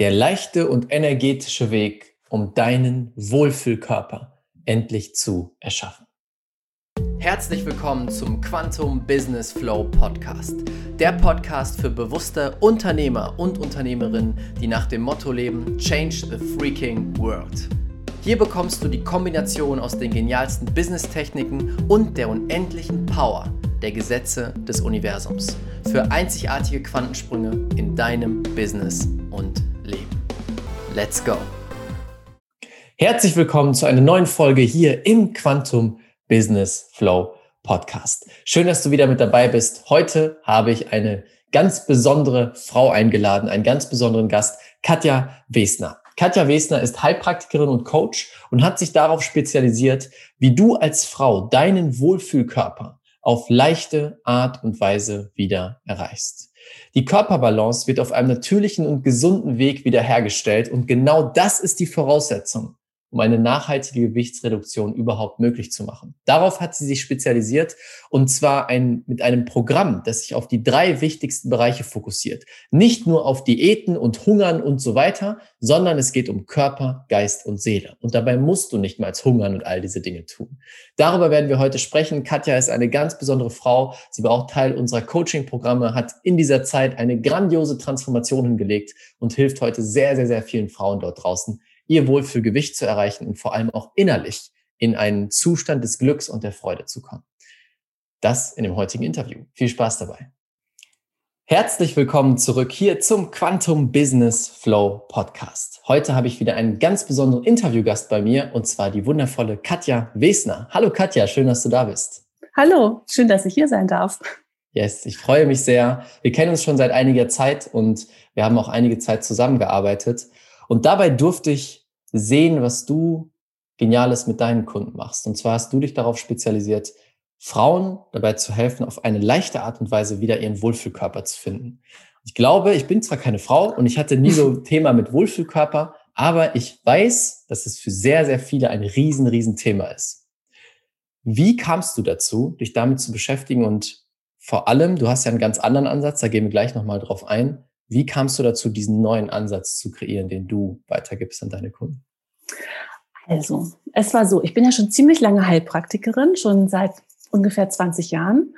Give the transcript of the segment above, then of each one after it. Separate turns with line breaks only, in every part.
Der leichte und energetische Weg, um deinen Wohlfühlkörper endlich zu erschaffen. Herzlich willkommen zum Quantum Business Flow Podcast. Der Podcast für bewusste Unternehmer und Unternehmerinnen, die nach dem Motto leben, Change the Freaking World. Hier bekommst du die Kombination aus den genialsten Business-Techniken und der unendlichen Power der Gesetze des Universums für einzigartige Quantensprünge in deinem Business und. Let's go! Herzlich willkommen zu einer neuen Folge hier im Quantum Business Flow Podcast. Schön, dass du wieder mit dabei bist. Heute habe ich eine ganz besondere Frau eingeladen, einen ganz besonderen Gast, Katja Wesner. Katja Wesner ist Heilpraktikerin und Coach und hat sich darauf spezialisiert, wie du als Frau deinen Wohlfühlkörper auf leichte Art und Weise wieder erreichst. Die Körperbalance wird auf einem natürlichen und gesunden Weg wiederhergestellt und genau das ist die Voraussetzung, um eine nachhaltige Gewichtsreduktion überhaupt möglich zu machen. Darauf hat sie sich spezialisiert und zwar ein, mit einem Programm, das sich auf die drei wichtigsten Bereiche fokussiert. Nicht nur auf Diäten und Hungern und so weiter, sondern es geht um Körper, Geist und Seele. Und dabei musst du nicht mal hungern und all diese Dinge tun. Darüber werden wir heute sprechen. Katja ist eine ganz besondere Frau. Sie war auch Teil unserer Coaching-Programme, hat in dieser Zeit eine grandiose Transformation hingelegt und hilft heute sehr, sehr, sehr vielen Frauen dort draußen, ihr Wohlfühlgewicht zu erreichen und vor allem auch innerlich in einen Zustand des Glücks und der Freude zu kommen. Das in dem heutigen Interview. Viel Spaß dabei. Herzlich willkommen zurück hier zum Quantum Business Flow Podcast. Heute habe ich wieder einen ganz besonderen Interviewgast bei mir und zwar die wundervolle Katja Wesner. Hallo Katja, schön, dass du da bist.
Hallo, schön, dass ich hier sein darf.
Yes, ich freue mich sehr. Wir kennen uns schon seit einiger Zeit und wir haben auch einige Zeit zusammengearbeitet. Und dabei durfte ich sehen, was du Geniales mit deinen Kunden machst. Und zwar hast du dich darauf spezialisiert, Frauen dabei zu helfen, auf eine leichte Art und Weise wieder ihren Wohlfühlkörper zu finden. Ich glaube, ich bin zwar keine Frau und ich hatte nie so ein Thema mit Wohlfühlkörper, aber ich weiß, dass es für sehr, sehr viele ein riesen, riesen Thema ist. Wie kamst du dazu, dich damit zu beschäftigen und vor allem, du hast ja einen ganz anderen Ansatz, da gehen wir gleich nochmal drauf ein. Wie kamst du dazu, diesen neuen Ansatz zu kreieren, den du weitergibst an deine Kunden?
Also, es war so, ich bin ja schon ziemlich lange Heilpraktikerin, schon seit ungefähr 20 Jahren.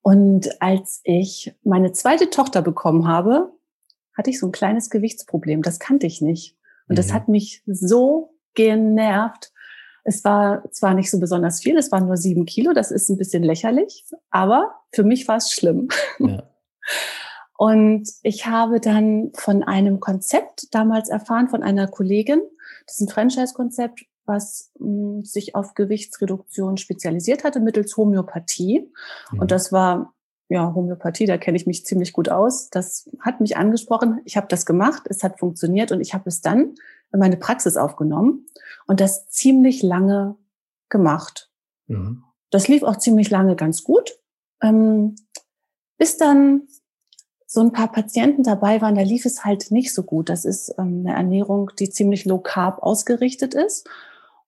Und als ich meine zweite Tochter bekommen habe, hatte ich so ein kleines Gewichtsproblem. Das kannte ich nicht. Und das mhm. hat mich so genervt. Es war zwar nicht so besonders viel, es waren nur sieben Kilo, das ist ein bisschen lächerlich, aber für mich war es schlimm. Ja. Und ich habe dann von einem Konzept damals erfahren, von einer Kollegin, das ist ein Franchise-Konzept, was mh, hm, sich auf Gewichtsreduktion spezialisiert hatte mittels Homöopathie. Mhm. Und das war, ja, Homöopathie, da kenne ich mich ziemlich gut aus. Das hat mich angesprochen. Ich habe das gemacht, es hat funktioniert und ich habe es dann in meine Praxis aufgenommen und das ziemlich lange gemacht. Mhm. Das lief auch ziemlich lange ganz gut. Ähm, bis dann so ein paar Patienten dabei waren, da lief es halt nicht so gut. Das ist ähm, eine Ernährung, die ziemlich low carb ausgerichtet ist.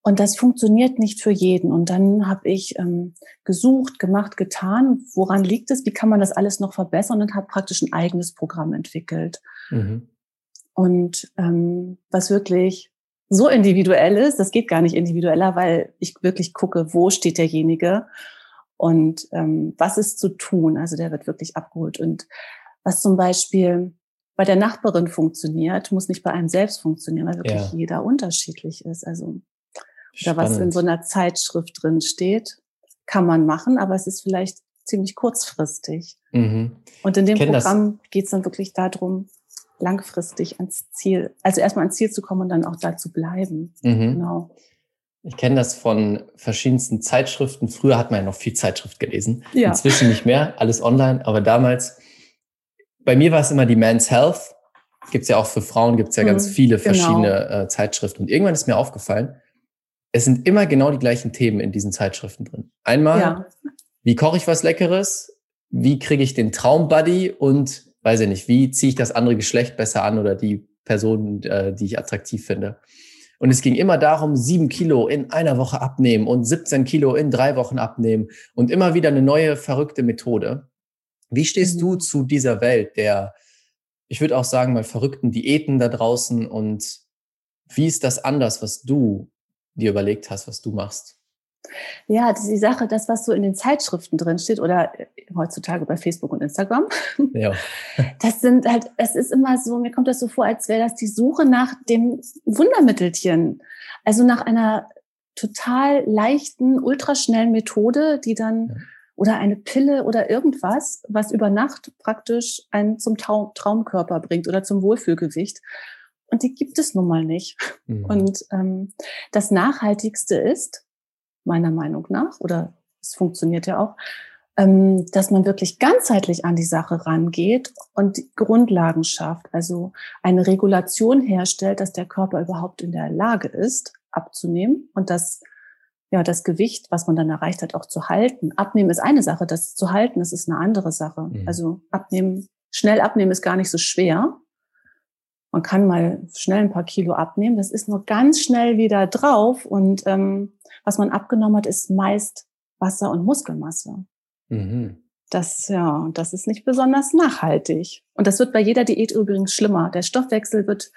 Und das funktioniert nicht für jeden. Und dann habe ich ähm, gesucht, gemacht, getan, woran liegt es, wie kann man das alles noch verbessern und habe praktisch ein eigenes Programm entwickelt. Mhm. Und ähm, was wirklich so individuell ist, das geht gar nicht individueller, weil ich wirklich gucke, wo steht derjenige und ähm, was ist zu tun. Also der wird wirklich abgeholt. Und was zum Beispiel bei der Nachbarin funktioniert, muss nicht bei einem selbst funktionieren, weil wirklich ja. jeder unterschiedlich ist. Also oder was in so einer Zeitschrift drin steht, kann man machen, aber es ist vielleicht ziemlich kurzfristig. Mhm. Und in dem Programm geht es dann wirklich darum, langfristig ans Ziel, also erstmal ans Ziel zu kommen und dann auch da zu bleiben. Mhm. Genau.
Ich kenne das von verschiedensten Zeitschriften. Früher hat man ja noch viel Zeitschrift gelesen. Ja. Inzwischen nicht mehr, alles online. Aber damals bei mir war es immer die Men's Health. Gibt's ja auch für Frauen, gibt's ja ganz mhm, viele genau. verschiedene äh, Zeitschriften. Und irgendwann ist mir aufgefallen, es sind immer genau die gleichen Themen in diesen Zeitschriften drin. Einmal, ja. wie koche ich was Leckeres? Wie kriege ich den Traumbuddy? Und weiß ich nicht, wie ziehe ich das andere Geschlecht besser an oder die Person, äh, die ich attraktiv finde? Und es ging immer darum, sieben Kilo in einer Woche abnehmen und 17 Kilo in drei Wochen abnehmen und immer wieder eine neue verrückte Methode. Wie stehst mhm. du zu dieser Welt der ich würde auch sagen, mal verrückten Diäten da draußen und wie ist das anders, was du dir überlegt hast, was du machst?
Ja, das ist die Sache, das, was so in den Zeitschriften drin steht oder äh, heutzutage bei Facebook und Instagram. Ja. Das sind halt, es ist immer so, mir kommt das so vor, als wäre das die Suche nach dem Wundermittelchen. Also nach einer total leichten, ultraschnellen Methode, die dann ja. Oder eine Pille oder irgendwas, was über Nacht praktisch einen zum Traumkörper bringt oder zum Wohlfühlgewicht. Und die gibt es nun mal nicht. Mhm. Und ähm, das Nachhaltigste ist, meiner Meinung nach, oder es funktioniert ja auch, ähm, dass man wirklich ganzheitlich an die Sache rangeht und die Grundlagen schafft, also eine Regulation herstellt, dass der Körper überhaupt in der Lage ist, abzunehmen und das ja, das Gewicht, was man dann erreicht hat, auch zu halten. Abnehmen ist eine Sache, das zu halten, das ist eine andere Sache. Mhm. Also abnehmen, schnell abnehmen ist gar nicht so schwer. Man kann mal schnell ein paar Kilo abnehmen. Das ist nur ganz schnell wieder drauf. Und ähm, was man abgenommen hat, ist meist Wasser und Muskelmasse. Mhm. Das, ja, das ist nicht besonders nachhaltig. Und das wird bei jeder Diät übrigens schlimmer. Der Stoffwechsel wird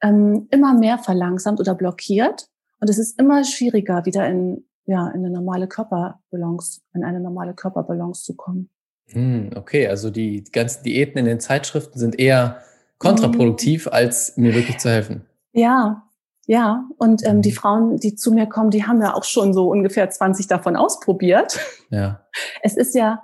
ähm, immer mehr verlangsamt oder blockiert. Und es ist immer schwieriger, wieder in, ja, in eine normale Körperbalance, in eine normale Körperbalance zu kommen.
Hm, okay, also die ganzen Diäten in den Zeitschriften sind eher kontraproduktiv, mhm. als mir wirklich zu helfen.
Ja, ja, und ähm, die mhm. Frauen, die zu mir kommen, die haben ja auch schon so ungefähr 20 davon ausprobiert. Ja. Es ist ja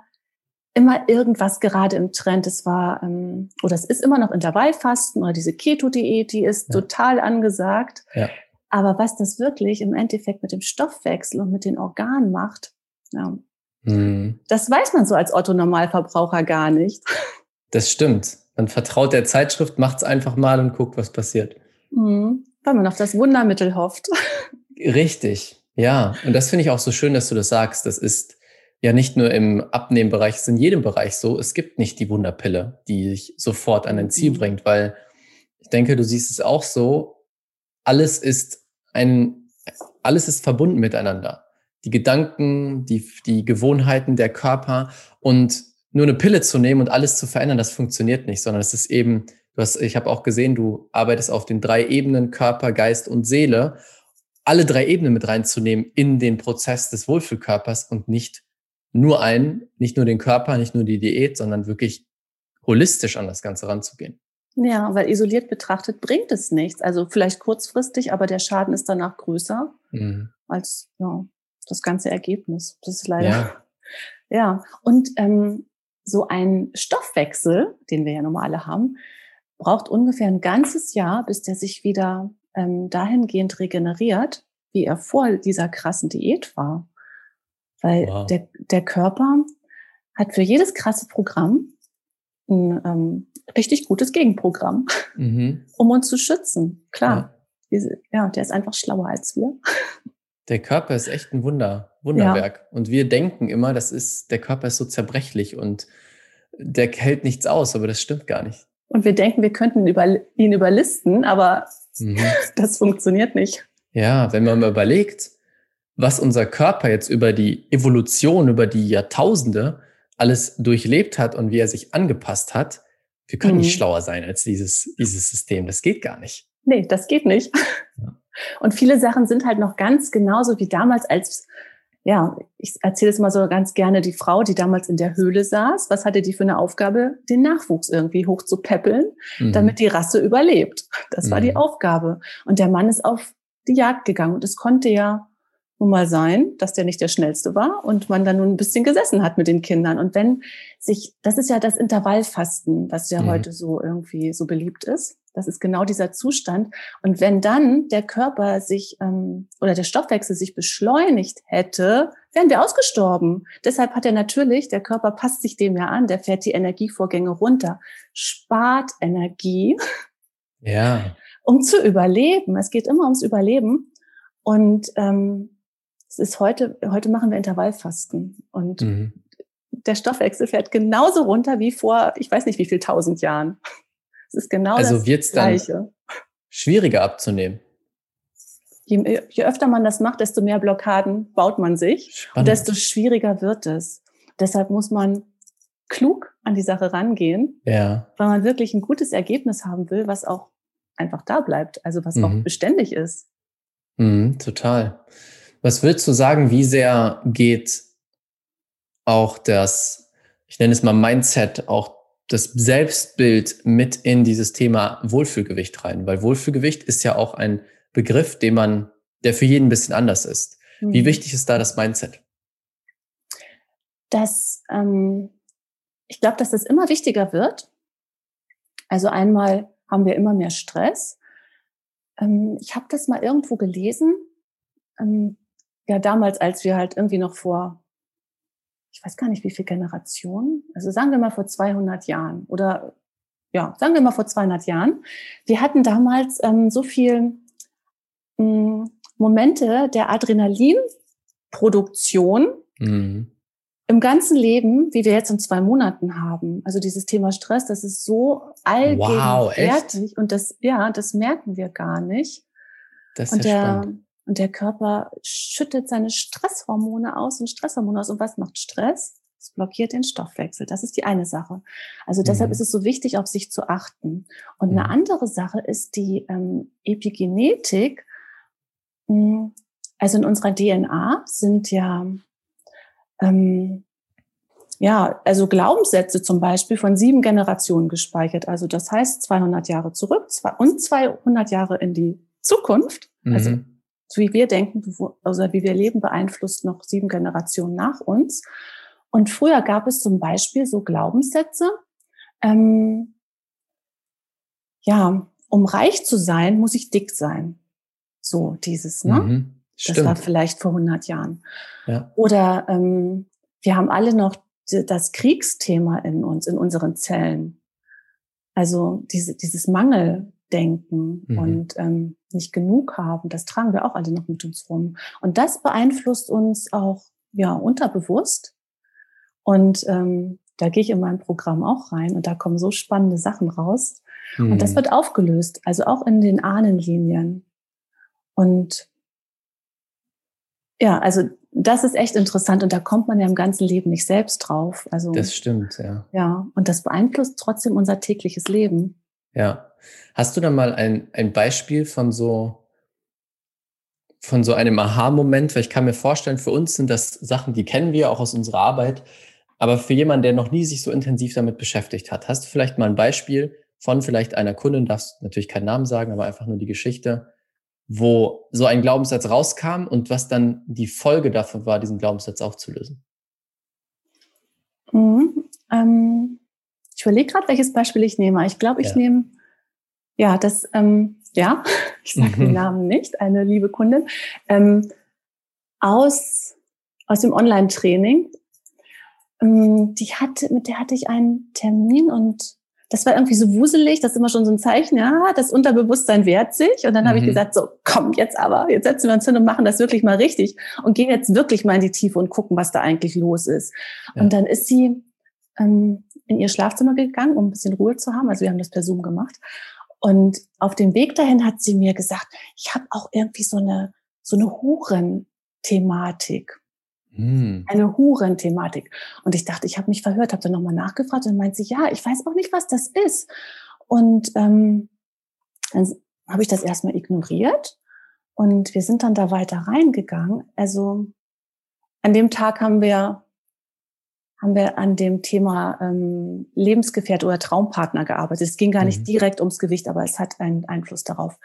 immer irgendwas gerade im Trend. Es war, ähm, oder es ist immer noch Intervallfasten oder diese Keto-Diät, die ist ja. total angesagt. Ja. Aber was das wirklich im Endeffekt mit dem Stoffwechsel und mit den Organen macht, ja, mhm. das weiß man so als Otto-Normalverbraucher gar nicht.
Das stimmt. Man vertraut der Zeitschrift, macht es einfach mal und guckt, was passiert.
Mhm. Weil man auf das Wundermittel hofft.
Richtig, ja. Und das finde ich auch so schön, dass du das sagst. Das ist ja nicht nur im Abnehmbereich, es ist in jedem Bereich so. Es gibt nicht die Wunderpille, die dich sofort an ein Ziel mhm. bringt, weil ich denke, du siehst es auch so. Alles ist ein, alles ist verbunden miteinander. Die Gedanken, die, die Gewohnheiten, der Körper und nur eine Pille zu nehmen und alles zu verändern, das funktioniert nicht, sondern es ist eben Du hast, ich habe auch gesehen, du arbeitest auf den drei Ebenen Körper, Geist und Seele. Alle drei Ebenen mit reinzunehmen in den Prozess des Wohlfühlkörpers und nicht nur einen, nicht nur den Körper, nicht nur die Diät, sondern wirklich holistisch an das Ganze ranzugehen.
Ja, weil isoliert betrachtet bringt es nichts. Also vielleicht kurzfristig, aber der Schaden ist danach größer mhm. als ja, das ganze Ergebnis. Das ist leider. Ja, ja. und ähm, so ein Stoffwechsel, den wir ja normale haben, braucht ungefähr ein ganzes Jahr, bis der sich wieder ähm, dahingehend regeneriert, wie er vor dieser krassen Diät war. Weil wow. der, der Körper hat für jedes krasse Programm ein ähm, richtig gutes Gegenprogramm, mhm. um uns zu schützen. Klar. Ja. Ja, der ist einfach schlauer als wir.
Der Körper ist echt ein Wunder, Wunderwerk. Ja. Und wir denken immer, das ist, der Körper ist so zerbrechlich und der hält nichts aus, aber das stimmt gar nicht.
Und wir denken, wir könnten über, ihn überlisten, aber mhm. das funktioniert nicht.
Ja, wenn man mal überlegt, was unser Körper jetzt über die Evolution, über die Jahrtausende alles durchlebt hat und wie er sich angepasst hat, wir können mhm. nicht schlauer sein als dieses, dieses System. Das geht gar nicht.
Nee, das geht nicht. Ja. Und viele Sachen sind halt noch ganz genauso wie damals, als ja, ich erzähle es mal so ganz gerne, die Frau, die damals in der Höhle saß, was hatte die für eine Aufgabe? Den Nachwuchs irgendwie hochzupäppeln, mhm. damit die Rasse überlebt. Das mhm. war die mhm. Aufgabe. Und der Mann ist auf die Jagd gegangen. Und es konnte ja nun mal sein, dass der nicht der schnellste war und man dann nun ein bisschen gesessen hat mit den Kindern. Und wenn sich, das ist ja das Intervallfasten, was ja mhm. heute so irgendwie so beliebt ist. Das ist genau dieser Zustand. Und wenn dann der Körper sich ähm, oder der Stoffwechsel sich beschleunigt hätte, wären wir ausgestorben. Deshalb hat er natürlich, der Körper passt sich dem ja an, der fährt die Energievorgänge runter, spart Energie. Ja. Um zu überleben. Es geht immer ums Überleben. Und ähm, es ist heute, heute machen wir Intervallfasten. Und mhm. der Stoffwechsel fährt genauso runter wie vor, ich weiß nicht wie viel tausend Jahren. Es ist genau
also
das
wird's Gleiche. Dann schwieriger abzunehmen.
Je, je, öfter man das macht, desto mehr Blockaden baut man sich Spannend. und desto schwieriger wird es. Deshalb muss man klug an die Sache rangehen,
ja.
weil man wirklich ein gutes Ergebnis haben will, was auch einfach da bleibt, also was
Mhm.
auch beständig ist.
Mhm, total. Was würdest du sagen, wie sehr geht auch das, ich nenne es mal Mindset, auch das Selbstbild mit in dieses Thema Wohlfühlgewicht rein? Weil Wohlfühlgewicht ist ja auch ein Begriff, den man, der für jeden ein bisschen anders ist. Wie
Mhm.
wichtig ist da das Mindset?
dass ähm, ich glaube, dass das immer wichtiger wird. Also einmal haben wir immer mehr Stress. Ähm, ich habe das mal irgendwo gelesen. Ähm, ja, damals, als wir halt irgendwie noch vor, ich weiß gar nicht, wie viele Generationen, also sagen wir mal vor 200 Jahren oder ja, sagen wir mal vor 200 Jahren. Wir hatten damals ähm, so viel ähm, Momente der Adrenalinproduktion,
Mhm.
im ganzen Leben, wie wir jetzt in zwei Monaten haben. Also dieses Thema Stress, das ist so allgegenwärtig und das, ja, das merken wir gar nicht.
Das ist
Und
ja
der,
spannend.
Und der Körper schüttet seine Stresshormone aus und Stresshormone aus. Und was macht Stress? Es blockiert den Stoffwechsel. Das ist die eine Sache. Also deshalb
Mhm.
ist es so wichtig, auf sich zu achten. Und eine
Mhm.
andere Sache ist die ähm, Epigenetik. Mm, Also in unserer DNA sind ja ähm, ja, also Glaubenssätze zum Beispiel von sieben Generationen gespeichert. Also das heißt 200 Jahre zurück und 200 Jahre in die Zukunft. Also
Mhm.
So wie wir denken, also wie wir leben, beeinflusst noch sieben Generationen nach uns. Und früher gab es zum Beispiel so Glaubenssätze, ähm, ja, um reich zu sein, muss ich dick sein. So dieses, ne?
Mhm.
Das war vielleicht vor 100 Jahren.
Ja.
Oder ähm, wir haben alle noch das Kriegsthema in uns, in unseren Zellen. Also diese, dieses Mangeldenken
Mhm.
und ähm, nicht genug haben, das tragen wir auch alle noch mit uns rum. Und das beeinflusst uns auch ja unterbewusst. Und ähm, da gehe ich in meinem Programm auch rein und da kommen so spannende Sachen raus. Und das
Mhm.
wird aufgelöst, also auch in den Ahnenlinien. Und ja, also das ist echt interessant und da kommt man ja im ganzen Leben nicht selbst drauf. Also
Das stimmt, ja.
ja, und das beeinflusst trotzdem unser tägliches Leben.
Ja. Hast du da mal ein, ein Beispiel von so, von so einem Aha-Moment? Weil ich kann mir vorstellen, für uns sind das Sachen, die kennen wir auch aus unserer Arbeit. Aber für jemanden, der noch nie sich so intensiv damit beschäftigt hat, hast du vielleicht mal ein Beispiel von vielleicht einer Kundin, darfst natürlich keinen Namen sagen, aber einfach nur die Geschichte, wo so ein Glaubenssatz rauskam und was dann die Folge davon war, diesen Glaubenssatz aufzulösen?
Mhm. Ähm, ich überlege gerade, welches Beispiel ich nehme. Ich glaube, ich
Ja.
nehme, ja, das, ähm, ja, ich sage den
Mhm.
Namen nicht, eine liebe Kundin, ähm, aus, aus dem Online-Training. Ähm, die hatte, mit der hatte ich einen Termin und das war irgendwie so wuselig, das ist immer schon so ein Zeichen, ja, das Unterbewusstsein wehrt sich. Und dann habe ich
Mhm.
gesagt, so, komm, jetzt aber, jetzt setzen wir uns hin und machen das wirklich mal richtig und gehen jetzt wirklich mal in die Tiefe und gucken, was da eigentlich los ist.
Ja.
Und dann ist sie ähm, in ihr Schlafzimmer gegangen, um ein bisschen Ruhe zu haben. Also wir haben das per Zoom gemacht. Und auf dem Weg dahin hat sie mir gesagt, ich habe auch irgendwie so eine, so eine Huren-Thematik
Hm.
eine Huren-Thematik. Und ich dachte, ich habe mich verhört, habe dann nochmal nachgefragt und dann meint sie, ja, ich weiß auch nicht, was das ist. Und ähm, dann habe ich das erstmal ignoriert und wir sind dann da weiter reingegangen. Also an dem Tag haben wir haben wir an dem Thema ähm, Lebensgefährte oder Traumpartner gearbeitet. Es ging gar nicht
Mhm.
direkt ums Gewicht, aber es hat einen Einfluss darauf.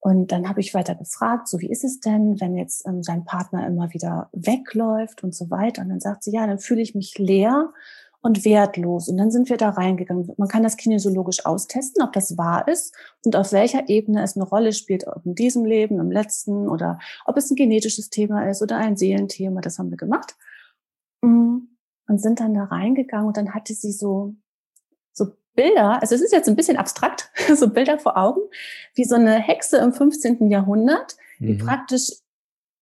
Und dann habe ich weiter gefragt, so wie ist es denn, wenn jetzt ähm, sein Partner immer wieder wegläuft und so weiter. Und dann sagt sie, ja, dann fühle ich mich leer und wertlos. Und dann sind wir da reingegangen. Man kann das kinesiologisch austesten, ob das wahr ist und auf welcher Ebene es eine Rolle spielt, ob in diesem Leben, im letzten oder ob es ein genetisches Thema ist oder ein Seelenthema. Das haben wir gemacht. Mm, Und sind dann da reingegangen und dann hatte sie so, so Bilder, also es ist jetzt ein bisschen abstrakt, so Bilder vor Augen, wie so eine Hexe im 15. Jahrhundert, die
Mhm.
praktisch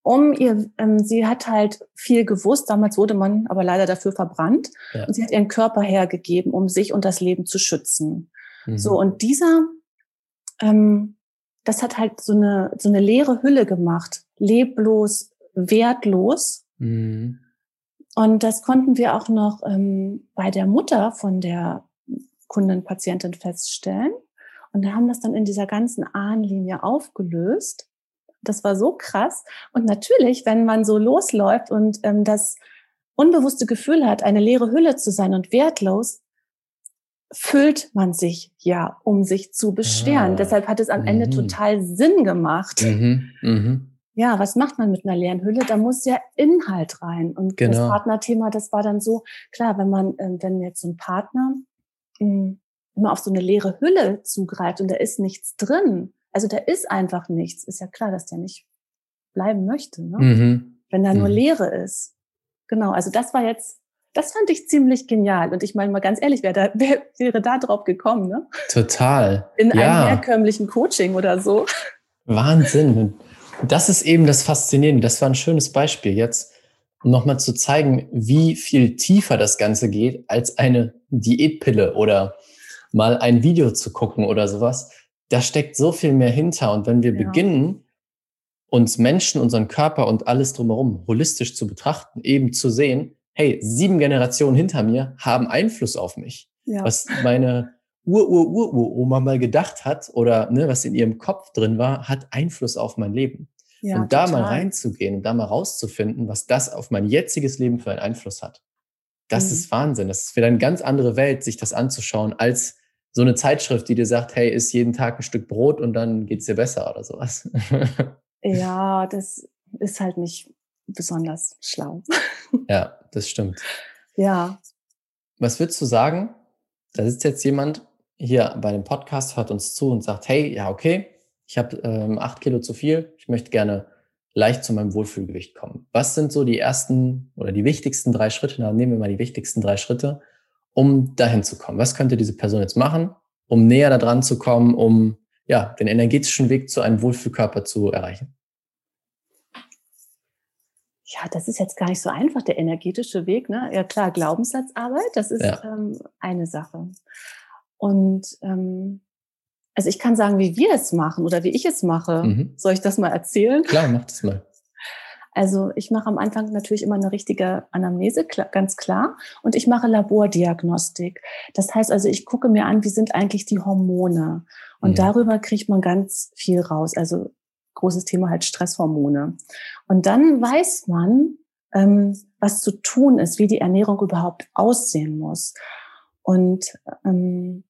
um ihr, ähm, sie hat halt viel gewusst, damals wurde man aber leider dafür verbrannt
Ja.
und sie hat ihren Körper hergegeben, um sich und das Leben zu schützen.
Mhm.
So, und dieser, ähm, das hat halt so eine, so eine leere Hülle gemacht, leblos, wertlos.
Mhm.
Und das konnten wir auch noch ähm, bei der Mutter von der Kundin, Patientin feststellen. Und da haben das dann in dieser ganzen Ahnenlinie aufgelöst. Das war so krass. Und natürlich, wenn man so losläuft und ähm, das unbewusste Gefühl hat, eine leere Hülle zu sein und wertlos, füllt man sich ja, um sich zu beschweren. Ah, Deshalb hat es am Ende mhm. total Sinn gemacht. Mhm, mhm ja, was macht man mit einer leeren Hülle? Da muss ja Inhalt rein. Und genau. das Partnerthema, das war dann so, klar, wenn man, ähm, wenn jetzt so ein Partner hm, immer auf so eine leere Hülle zugreift und da ist nichts drin, also da ist einfach nichts, ist ja klar, dass der nicht bleiben möchte, ne? Mhm. wenn da nur mhm. Leere ist. Genau, also das war jetzt, das fand ich ziemlich genial. Und ich meine mal ganz ehrlich, wer, da, wer wäre da drauf gekommen? Ne?
Total.
In ja. einem herkömmlichen Coaching oder so.
Wahnsinn. Das ist eben das Faszinierende. Das war ein schönes Beispiel jetzt, um nochmal zu zeigen, wie viel tiefer das Ganze geht als eine Diätpille oder mal ein Video zu gucken oder sowas. Da steckt so viel mehr hinter. Und wenn wir ja. beginnen, uns Menschen, unseren Körper und alles drumherum holistisch zu betrachten, eben zu sehen, hey, sieben Generationen hinter mir haben Einfluss auf mich. Ja. Was meine Ur-Ur-Ur-Ur-Oma mal gedacht hat oder ne, was in ihrem Kopf drin war, hat Einfluss auf mein Leben. Ja, und da total. mal reinzugehen und da mal rauszufinden, was das auf mein jetziges Leben für einen Einfluss hat. Das mhm. ist Wahnsinn. Das ist wieder eine ganz andere Welt, sich das anzuschauen, als so eine Zeitschrift, die dir sagt, hey, isst jeden Tag ein Stück Brot und dann geht's dir besser oder sowas.
ja, das ist halt nicht besonders schlau.
ja, das stimmt.
Ja.
Was würdest du sagen? Da sitzt jetzt jemand hier bei dem Podcast, hört uns zu und sagt, hey, ja, okay, ich habe ähm, acht Kilo zu viel, ich möchte gerne leicht zu meinem Wohlfühlgewicht kommen. Was sind so die ersten oder die wichtigsten drei Schritte? Na, nehmen wir mal die wichtigsten drei Schritte, um dahin zu kommen. Was könnte diese Person jetzt machen, um näher da dran zu kommen, um ja, den energetischen Weg zu einem Wohlfühlkörper zu erreichen?
Ja, das ist jetzt gar nicht so einfach, der energetische Weg. Ne? Ja klar, Glaubenssatzarbeit, das ist ja. ähm, eine Sache. Und ähm, also ich kann sagen, wie wir es machen oder wie ich es mache. Mhm. Soll ich das mal erzählen?
Klar, mach das mal.
Also ich mache am Anfang natürlich immer eine richtige Anamnese, ganz klar. Und ich mache Labordiagnostik. Das heißt also, ich gucke mir an, wie sind eigentlich die Hormone. Und mhm. darüber kriegt man ganz viel raus. Also großes Thema halt Stresshormone. Und dann weiß man, ähm, was zu tun ist, wie die Ernährung überhaupt aussehen muss. Und ähm,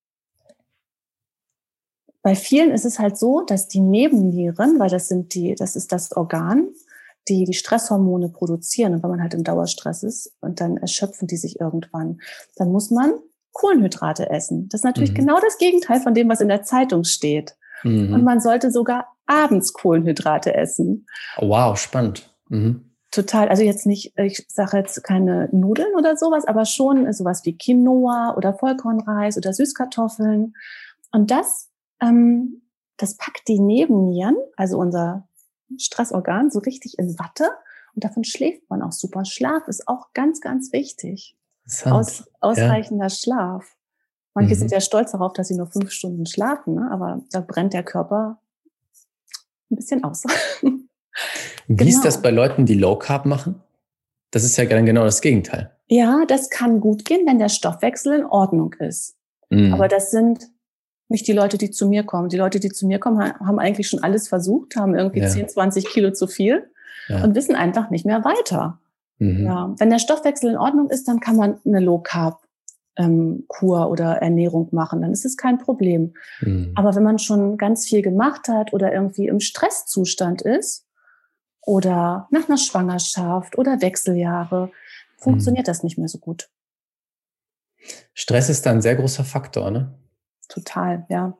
bei vielen ist es halt so, dass die Nebennieren, weil das sind die, das ist das Organ, die die Stresshormone produzieren. Und wenn man halt im Dauerstress ist und dann erschöpfen die sich irgendwann, dann muss man Kohlenhydrate essen. Das ist natürlich mhm. genau das Gegenteil von dem, was in der Zeitung steht. Mhm. Und man sollte sogar abends Kohlenhydrate essen.
Wow, spannend. Mhm.
Total, also jetzt nicht, ich sage jetzt keine Nudeln oder sowas, aber schon sowas wie Quinoa oder Vollkornreis oder Süßkartoffeln. Und das ähm, das packt die Nebennieren, also unser Stressorgan, so richtig in Watte. Und davon schläft man auch super. Schlaf ist auch ganz, ganz wichtig. Aus, ausreichender ja. Schlaf. Manche mhm. sind ja stolz darauf, dass sie nur fünf Stunden schlafen, ne? aber da brennt der Körper ein bisschen aus.
Wie genau. ist das bei Leuten, die Low Carb machen? Das ist ja genau das Gegenteil.
Ja, das kann gut gehen, wenn der Stoffwechsel in Ordnung ist. Mhm. Aber das sind nicht die Leute, die zu mir kommen. Die Leute, die zu mir kommen, haben eigentlich schon alles versucht, haben irgendwie ja. 10, 20 Kilo zu viel ja. und wissen einfach nicht mehr weiter. Mhm. Ja. Wenn der Stoffwechsel in Ordnung ist, dann kann man eine Low Carb ähm, Kur oder Ernährung machen, dann ist es kein Problem. Mhm. Aber wenn man schon ganz viel gemacht hat oder irgendwie im Stresszustand ist oder nach einer Schwangerschaft oder Wechseljahre, funktioniert mhm. das nicht mehr so gut.
Stress ist da ein sehr großer Faktor, ne?
Total, ja.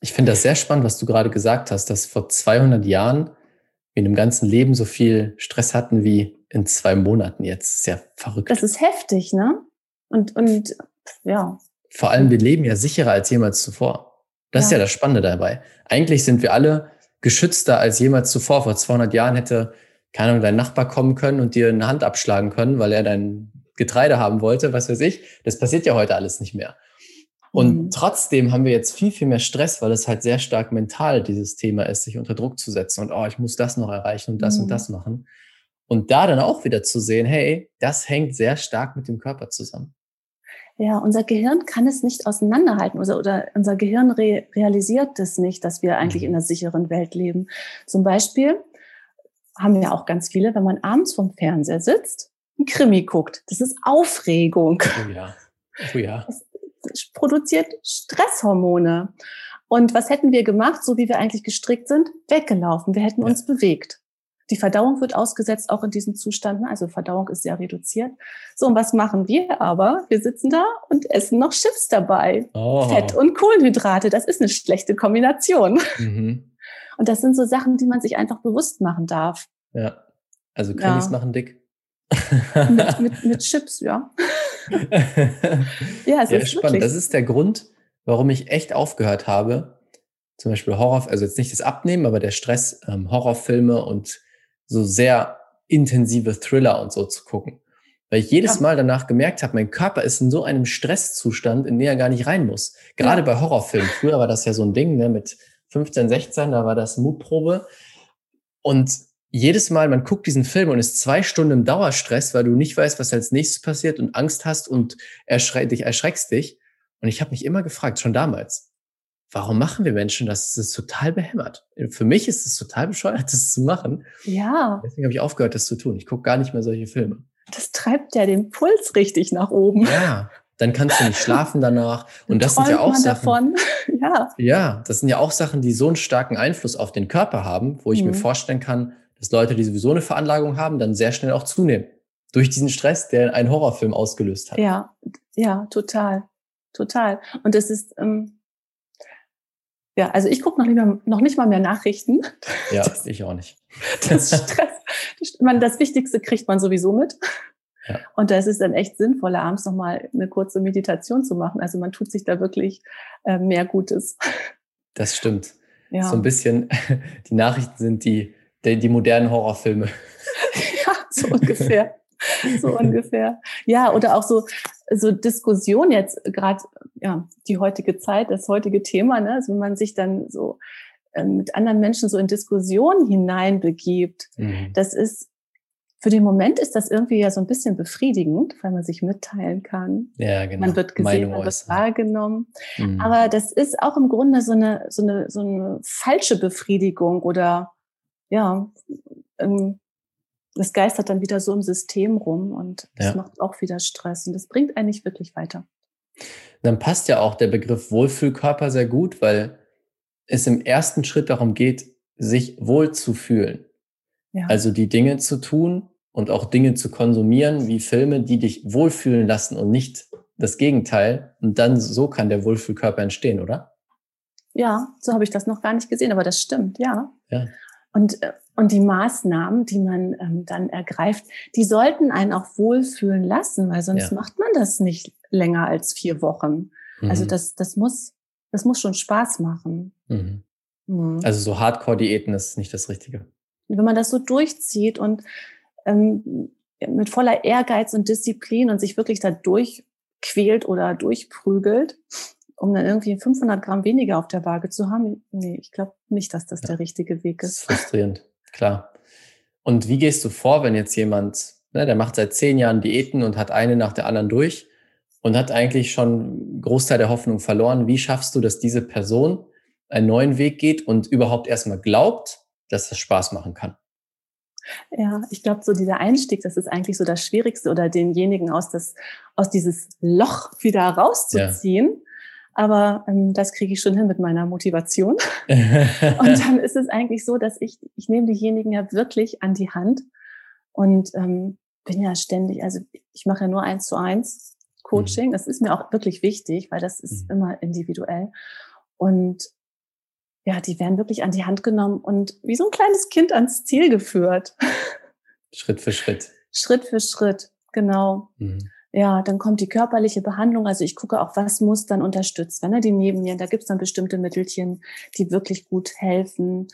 Ich finde das sehr spannend, was du gerade gesagt hast, dass vor 200 Jahren wir in dem ganzen Leben so viel Stress hatten wie in zwei Monaten jetzt. Sehr verrückt.
Das ist heftig, ne? Und, und ja.
Vor allem, wir leben ja sicherer als jemals zuvor. Das ja. ist ja das Spannende dabei. Eigentlich sind wir alle geschützter als jemals zuvor. Vor 200 Jahren hätte, keine Ahnung, dein Nachbar kommen können und dir eine Hand abschlagen können, weil er dein Getreide haben wollte, was weiß ich. Das passiert ja heute alles nicht mehr. Und mhm. trotzdem haben wir jetzt viel, viel mehr Stress, weil es halt sehr stark mental dieses Thema ist, sich unter Druck zu setzen und, oh, ich muss das noch erreichen und das mhm. und das machen. Und da dann auch wieder zu sehen, hey, das hängt sehr stark mit dem Körper zusammen.
Ja, unser Gehirn kann es nicht auseinanderhalten oder, oder unser Gehirn re realisiert es nicht, dass wir eigentlich mhm. in einer sicheren Welt leben. Zum Beispiel haben wir auch ganz viele, wenn man abends vom Fernseher sitzt, ein Krimi guckt. Das ist Aufregung.
Oh ja. Oh ja.
Es produziert Stresshormone. Und was hätten wir gemacht, so wie wir eigentlich gestrickt sind? Weggelaufen. Wir hätten ja. uns bewegt. Die Verdauung wird ausgesetzt auch in diesem Zustand. Also Verdauung ist sehr reduziert. So, und was machen wir aber? Wir sitzen da und essen noch Chips dabei. Oh. Fett und Kohlenhydrate. Das ist eine schlechte Kombination. Mhm. Und das sind so Sachen, die man sich einfach bewusst machen darf.
Ja. Also Krimis ja. machen dick.
mit, mit, mit Chips, ja.
ja, es ja, ist spannend. Wirklich. Das ist der Grund, warum ich echt aufgehört habe, zum Beispiel Horror, also jetzt nicht das Abnehmen, aber der Stress, ähm, Horrorfilme und so sehr intensive Thriller und so zu gucken. Weil ich jedes ja. Mal danach gemerkt habe, mein Körper ist in so einem Stresszustand, in den er gar nicht rein muss. Gerade ja. bei Horrorfilmen. Früher war das ja so ein Ding, ne, mit 15, 16, da war das Mutprobe. Und jedes Mal, man guckt diesen Film und ist zwei Stunden im Dauerstress, weil du nicht weißt, was als nächstes passiert und Angst hast und erschre dich erschreckst dich. Und ich habe mich immer gefragt, schon damals, warum machen wir Menschen das? Das ist total behämmert. Für mich ist es total bescheuert, das zu machen.
Ja.
Deswegen habe ich aufgehört, das zu tun. Ich gucke gar nicht mehr solche Filme.
Das treibt ja den Puls richtig nach oben.
Ja. Dann kannst du nicht schlafen danach. Und das sind ja auch Sachen. Davon.
ja.
ja, das sind ja auch Sachen, die so einen starken Einfluss auf den Körper haben, wo ich mhm. mir vorstellen kann, dass Leute, die sowieso eine Veranlagung haben, dann sehr schnell auch zunehmen. Durch diesen Stress, der einen Horrorfilm ausgelöst hat.
Ja, ja, total. Total. Und es ist, ähm, ja, also ich gucke noch, nicht mal, noch nicht mal mehr Nachrichten.
Ja, das, ich auch nicht.
Das Stress, man, das Wichtigste kriegt man sowieso mit. Ja. Und da ist es dann echt sinnvoller, abends nochmal eine kurze Meditation zu machen. Also man tut sich da wirklich äh, mehr Gutes.
Das stimmt. Ja. So ein bisschen, die Nachrichten sind die, die, die modernen Horrorfilme.
ja, so ungefähr. so ungefähr. Ja, oder auch so, so Diskussion jetzt, gerade ja, die heutige Zeit, das heutige Thema, ne? also wenn man sich dann so äh, mit anderen Menschen so in Diskussion hineinbegibt, mhm. das ist für den Moment ist das irgendwie ja so ein bisschen befriedigend, weil man sich mitteilen kann.
Ja, genau.
Man wird gesehen, man wird wahrgenommen. Mhm. Aber das ist auch im Grunde so eine, so eine, so eine falsche Befriedigung oder ja, ähm, das geistert dann wieder so im System rum und das ja. macht auch wieder Stress und das bringt eigentlich wirklich weiter.
Dann passt ja auch der Begriff Wohlfühlkörper sehr gut, weil es im ersten Schritt darum geht, sich wohl zu fühlen. Ja. Also die Dinge zu tun und auch Dinge zu konsumieren, wie Filme, die dich wohlfühlen lassen und nicht das Gegenteil. Und dann so kann der Wohlfühlkörper entstehen, oder?
Ja, so habe ich das noch gar nicht gesehen, aber das stimmt, ja.
ja.
Und, äh, und die Maßnahmen, die man ähm, dann ergreift, die sollten einen auch wohlfühlen lassen, weil sonst ja. macht man das nicht länger als vier Wochen. Also mhm. Also das, das muss, das muss schon Spaß machen.
Mhm. Mhm. Also so Hardcore-Diäten ist nicht das Richtige.
Wenn man das so durchzieht und ähm, mit voller Ehrgeiz und Disziplin und sich wirklich da durchquält oder durchprügelt, um dann irgendwie 500 Gramm weniger auf der Waage zu haben, nee, ich glaube nicht, dass das ja. der richtige Weg ist.
ist. Frustrierend, klar. Und wie gehst du vor, wenn jetzt jemand, ne, der macht seit zehn Jahren Diäten und hat eine nach der anderen durch und hat eigentlich schon einen Großteil der Hoffnung verloren? Wie schaffst du, dass diese Person einen neuen Weg geht und überhaupt erstmal glaubt, dass das Spaß machen kann?
Ja, ich glaube, so dieser Einstieg, das ist eigentlich so das Schwierigste oder denjenigen aus, das, aus dieses Loch wieder rauszuziehen. Ja. Aber ähm, das kriege ich schon hin mit meiner Motivation. und dann ist es eigentlich so, dass ich, ich nehme diejenigen ja wirklich an die Hand und ähm, bin ja ständig, also ich mache ja nur eins zu eins Coaching. Das ist mir auch wirklich wichtig, weil das ist mhm. immer individuell. Und ja, die werden wirklich an die Hand genommen und wie so ein kleines Kind ans Ziel geführt.
Schritt für Schritt.
Schritt für Schritt, genau. Mhm. Ja, dann kommt die körperliche Behandlung. Also ich gucke auch, was muss dann unterstützt werden. Ne? Die Nebennieren, da gibt's dann bestimmte Mittelchen, die wirklich gut helfen.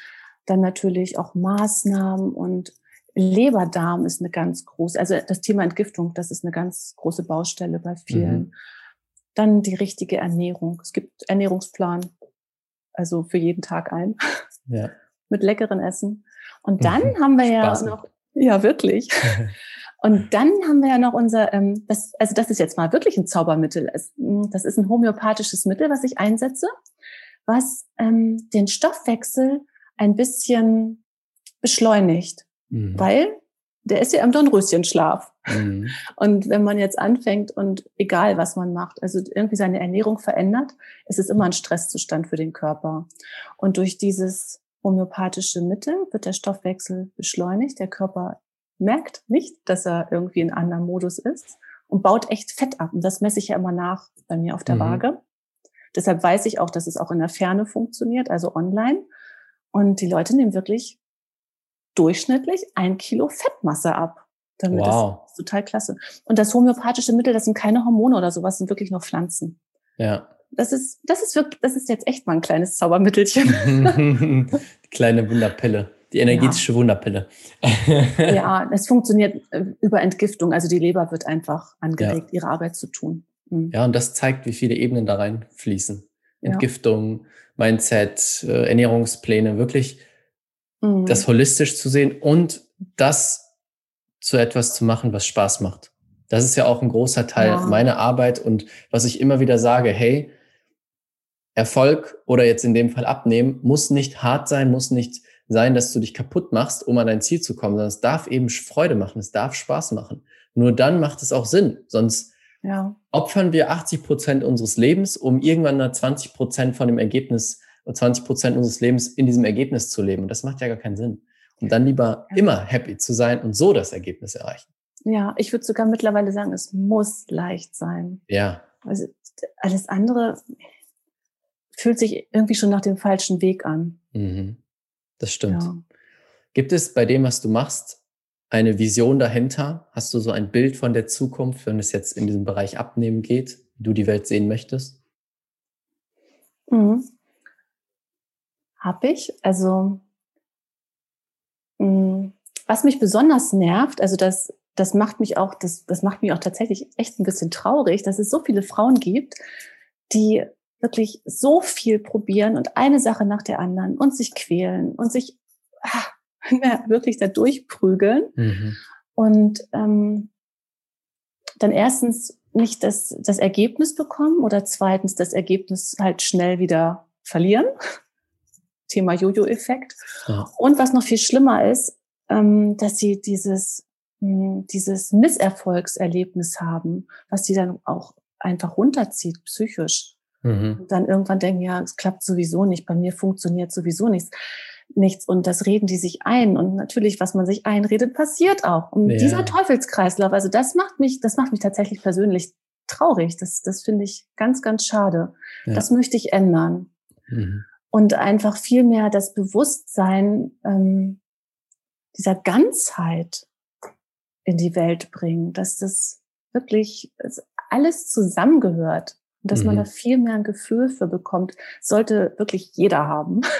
Dann natürlich auch Maßnahmen und Leberdarm ist eine ganz große, also das Thema Entgiftung, das ist eine ganz große Baustelle bei vielen. Mhm. Dann die richtige Ernährung. Es gibt Ernährungsplan, also für jeden Tag ein.
Ja.
Mit leckeren Essen. Und dann mhm. haben wir ja Spaß noch Ja, wirklich. Und dann haben wir ja noch unser, ähm, das, also das ist jetzt mal wirklich ein Zaubermittel. Hm, das ist ein homöopathisches Mittel, was ich einsetze, was ähm, den Stoffwechsel ein bisschen beschleunigt, mhm. weil der ist ja im Dornröschenschlaf. Mhm. Und wenn man jetzt anfängt und egal was man macht, also irgendwie seine Ernährung verändert, ist es immer ein Stresszustand für den Körper. Und durch dieses homöopathische Mittel wird der Stoffwechsel beschleunigt. Der Körper merkt nicht, dass er irgendwie in einem anderen Modus ist und baut echt Fett ab. Und das messe ich ja immer nach bei mir auf der mhm. Waage. Deshalb weiß ich auch, dass es auch in der Ferne funktioniert, also online. Und die Leute nehmen wirklich durchschnittlich ein Kilo Fettmasse ab. Damit wow. Das ist total klasse. Und das homöopathische Mittel, das sind keine Hormone oder sowas, sind wirklich nur Pflanzen.
Ja.
Das ist, das ist wirklich, das ist jetzt echt mal ein kleines Zaubermittelchen.
kleine Wunderpille. Die energetische ja. Wunderpille.
ja, es funktioniert äh, über Entgiftung. Also die Leber wird einfach angeregt, ja. ihre Arbeit zu tun.
Mhm. Ja, und das zeigt, wie viele Ebenen da reinfließen. Entgiftung, ja. Mindset, äh, Ernährungspläne, wirklich mhm. das holistisch zu sehen und das zu etwas zu machen, was Spaß macht. Das ist ja auch ein großer Teil ja. meiner Arbeit und was ich immer wieder sage, hey, Erfolg oder jetzt in dem Fall abnehmen muss nicht hart sein, muss nicht sein, dass du dich kaputt machst, um an dein Ziel zu kommen, sondern es darf eben Freude machen, es darf Spaß machen. Nur dann macht es auch Sinn. Sonst ja. opfern wir 80 Prozent unseres Lebens, um irgendwann mal 20 Prozent von dem Ergebnis 20 Prozent unseres Lebens in diesem Ergebnis zu leben. Und das macht ja gar keinen Sinn. Und dann lieber ja. immer happy zu sein und so das Ergebnis erreichen.
Ja, ich würde sogar mittlerweile sagen, es muss leicht sein.
Ja.
Also alles andere fühlt sich irgendwie schon nach dem falschen Weg an.
Mhm. Das stimmt. Ja. Gibt es bei dem, was du machst, eine Vision dahinter? Hast du so ein Bild von der Zukunft, wenn es jetzt in diesem Bereich Abnehmen geht, wie du die Welt sehen möchtest?
Mhm. Hab ich. Also, mh, mm, was mich besonders nervt, also das, das macht mich auch, das, das macht mich auch tatsächlich echt ein bisschen traurig, dass es so viele Frauen gibt, die wirklich so viel probieren und eine Sache nach der anderen und sich quälen und sich ah, wirklich da durchprügeln. Mhm. Und ähm, dann erstens nicht das, das Ergebnis bekommen oder zweitens das Ergebnis halt schnell wieder verlieren. Thema Jojo-Effekt. Ja. Und was noch viel schlimmer ist, ähm, dass sie dieses, mh, dieses Misserfolgserlebnis haben, was sie dann auch einfach runterzieht, psychisch. Mhm. Und dann irgendwann denken, ja, es klappt sowieso nicht, bei mir funktioniert sowieso nichts. Nichts und das reden die sich ein und natürlich, was man sich einredet, passiert auch. Und ja. dieser Teufelskreislauf, also das macht mich, das macht mich tatsächlich persönlich traurig. Das, das finde ich ganz, ganz schade. Ja. Das möchte ich ändern. Mhm. Und einfach viel mehr das Bewusstsein ähm, dieser Ganzheit in die Welt bringen, dass das wirklich alles zusammengehört und dass mhm. man da viel mehr ein Gefühl für bekommt, sollte wirklich jeder haben.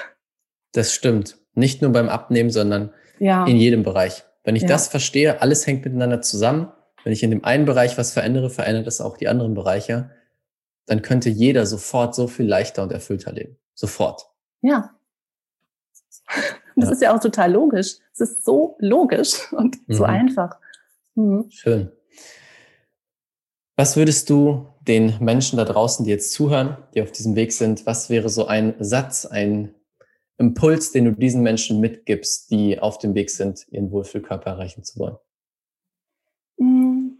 Das stimmt. Nicht nur beim Abnehmen, sondern ja. in jedem Bereich. Wenn ich ja. das verstehe, alles hängt miteinander zusammen. Wenn ich in dem einen Bereich was verändere, verändert es auch die anderen Bereiche. Dann könnte jeder sofort so viel leichter und erfüllter leben. Sofort.
Ja. Das ja. ist ja auch total logisch. Es ist so logisch und mhm. so einfach.
Mhm. Schön. Was würdest du den Menschen da draußen, die jetzt zuhören, die auf diesem Weg sind, was wäre so ein Satz, ein Impuls, den du diesen Menschen mitgibst, die auf dem Weg sind, ihren Wohlfühlkörper erreichen zu wollen?
Mm.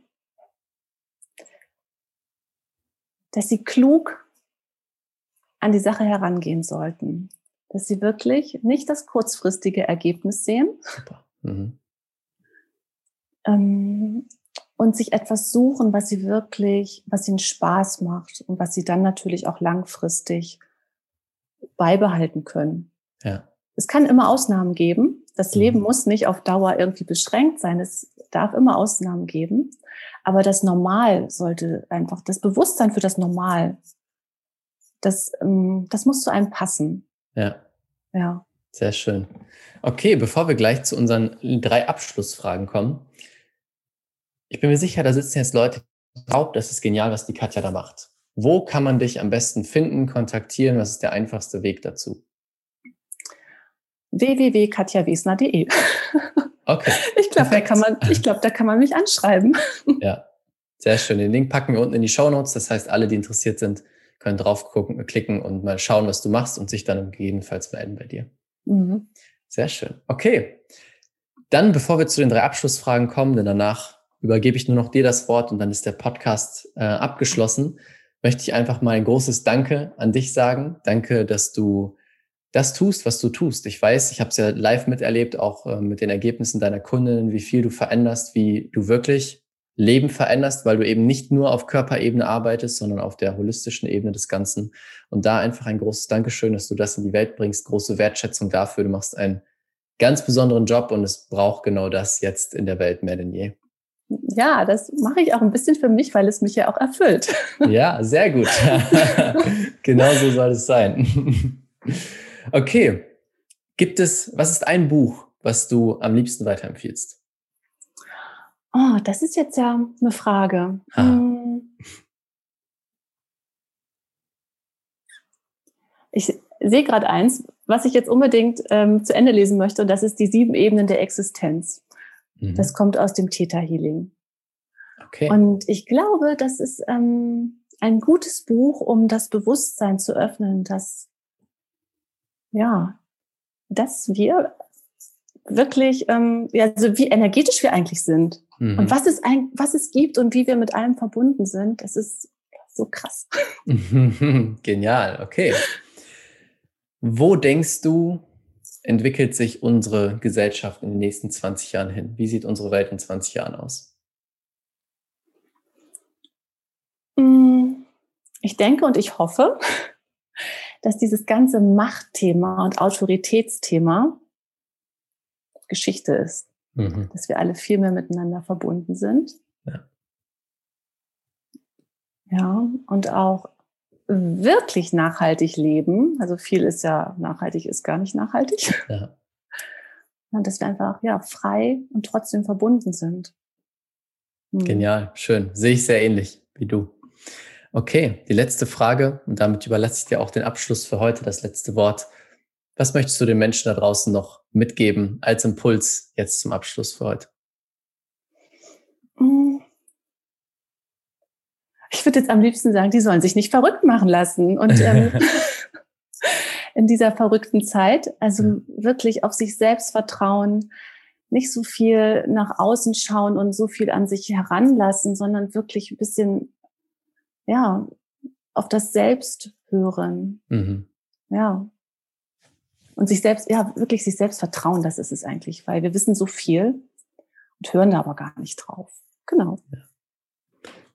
Dass sie klug an die Sache herangehen sollten. Dass sie wirklich nicht das kurzfristige Ergebnis sehen. Mhm. Ähm, und sich etwas suchen, was sie wirklich, was ihnen Spaß macht und was sie dann natürlich auch langfristig beibehalten können.
Ja.
Es kann immer Ausnahmen geben. Das mhm. Leben muss nicht auf Dauer irgendwie beschränkt sein. Es darf immer Ausnahmen geben. Aber das Normal sollte einfach, das Bewusstsein für das Normal, das, ähm, das muss zu einem passen.
Ja.
Ja.
Sehr schön. Okay, bevor wir gleich zu unseren drei Abschlussfragen kommen, ich bin mir sicher, da sitzen jetzt Leute, die glauben, das ist genial, was die Katja da macht. Wo kann man dich am besten finden, kontaktieren? Was ist der einfachste Weg dazu?
www.katjawesner.de Okay. Ich glaube, da, kann man, glaub, da kann man mich anschreiben.
Ja, sehr schön. Den Link packen wir unten in die Show Notes. Das heißt, alle, die interessiert sind, können drauf gucken, klicken und mal schauen, was du machst und sich dann gegebenenfalls melden bei dir. Mhm. Sehr schön. Okay. Dann, bevor wir zu den drei Abschlussfragen kommen, denn danach übergebe ich nur noch dir das Wort und dann ist der Podcast äh, abgeschlossen, möchte ich einfach mal ein großes Danke an dich sagen. Danke, dass du das tust, was du tust. Ich weiß, ich habe es ja live miterlebt, auch äh, mit den Ergebnissen deiner Kundinnen, wie viel du veränderst, wie du wirklich Leben veränderst, weil du eben nicht nur auf Körperebene arbeitest, sondern auf der holistischen Ebene des Ganzen. Und da einfach ein großes Dankeschön, dass du das in die Welt bringst. Große Wertschätzung dafür. Du machst einen ganz besonderen Job und es braucht genau das jetzt in der Welt mehr denn je.
Ja, das mache ich auch ein bisschen für mich, weil es mich ja auch erfüllt.
Ja, sehr gut. genau so soll es sein. Okay. Gibt es, was ist ein Buch, was du am liebsten weiterempfiehlst?
Oh, das ist jetzt ja eine Frage. Hm. Ich sehe gerade eins, was ich jetzt unbedingt ähm, zu Ende lesen möchte, und das ist die sieben Ebenen der Existenz. Mhm. Das kommt aus dem Theta Healing. Okay. Und ich glaube, das ist ähm, ein gutes Buch, um das Bewusstsein zu öffnen, dass ja, dass wir wirklich, ähm, ja, also wie energetisch wir eigentlich sind mhm. und was es, ein, was es gibt und wie wir mit allem verbunden sind, das ist so krass.
Genial, okay. Wo denkst du, entwickelt sich unsere Gesellschaft in den nächsten 20 Jahren hin? Wie sieht unsere Welt in 20 Jahren aus?
Mm, ich denke und ich hoffe, dass dieses ganze Machtthema und Autoritätsthema Geschichte ist. Mhm. Dass wir alle viel mehr miteinander verbunden sind. Ja. ja, und auch wirklich nachhaltig leben. Also viel ist ja nachhaltig, ist gar nicht nachhaltig. Ja. Und dass wir einfach ja frei und trotzdem verbunden sind.
Mhm. Genial, schön. Sehe ich sehr ähnlich wie du. Okay, die letzte Frage und damit überlasse ich dir auch den Abschluss für heute, das letzte Wort. Was möchtest du den Menschen da draußen noch mitgeben als Impuls jetzt zum Abschluss für heute?
Hm. Ich würde jetzt am liebsten sagen, die sollen sich nicht verrückt machen lassen und ähm, in dieser verrückten Zeit, also wirklich auf sich selbst vertrauen, nicht so viel nach außen schauen und so viel an sich heranlassen, sondern wirklich ein bisschen ja, auf das Selbst hören. Mhm. Ja. Und sich selbst, ja, wirklich sich selbst vertrauen, das ist es eigentlich, weil wir wissen so viel und hören da aber gar nicht drauf. Genau. Ja.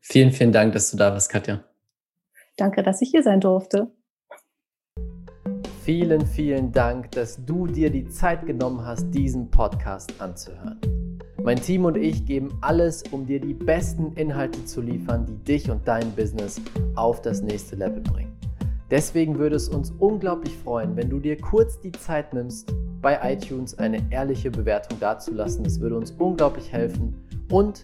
Vielen, vielen Dank, dass du da warst, Katja.
Danke, dass ich hier sein durfte.
Vielen, vielen Dank, dass du dir die Zeit genommen hast, diesen Podcast anzuhören. Mein Team und ich geben alles, um dir die besten Inhalte zu liefern, die dich und dein Business auf das nächste Level bringen. Deswegen würde es uns unglaublich freuen, wenn du dir kurz die Zeit nimmst, bei iTunes eine ehrliche Bewertung dazulassen. Das würde uns unglaublich helfen. Und